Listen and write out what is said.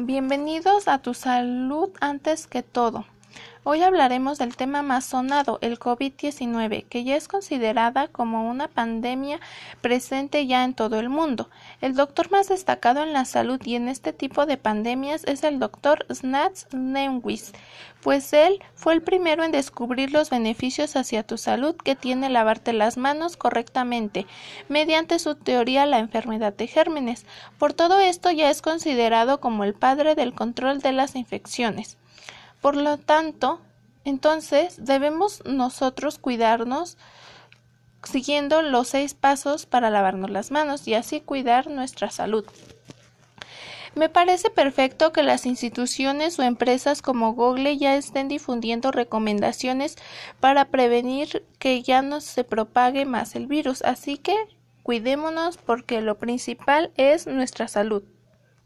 Bienvenidos a Tu Salud antes que todo. Hoy hablaremos del tema más sonado, el COVID-19, que ya es considerada como una pandemia presente ya en todo el mundo. El doctor más destacado en la salud y en este tipo de pandemias es el doctor Snats Lewis, pues él fue el primero en descubrir los beneficios hacia tu salud que tiene lavarte las manos correctamente, mediante su teoría la enfermedad de gérmenes. Por todo esto ya es considerado como el padre del control de las infecciones. Por lo tanto, entonces debemos nosotros cuidarnos siguiendo los seis pasos para lavarnos las manos y así cuidar nuestra salud. Me parece perfecto que las instituciones o empresas como Google ya estén difundiendo recomendaciones para prevenir que ya no se propague más el virus, así que cuidémonos porque lo principal es nuestra salud.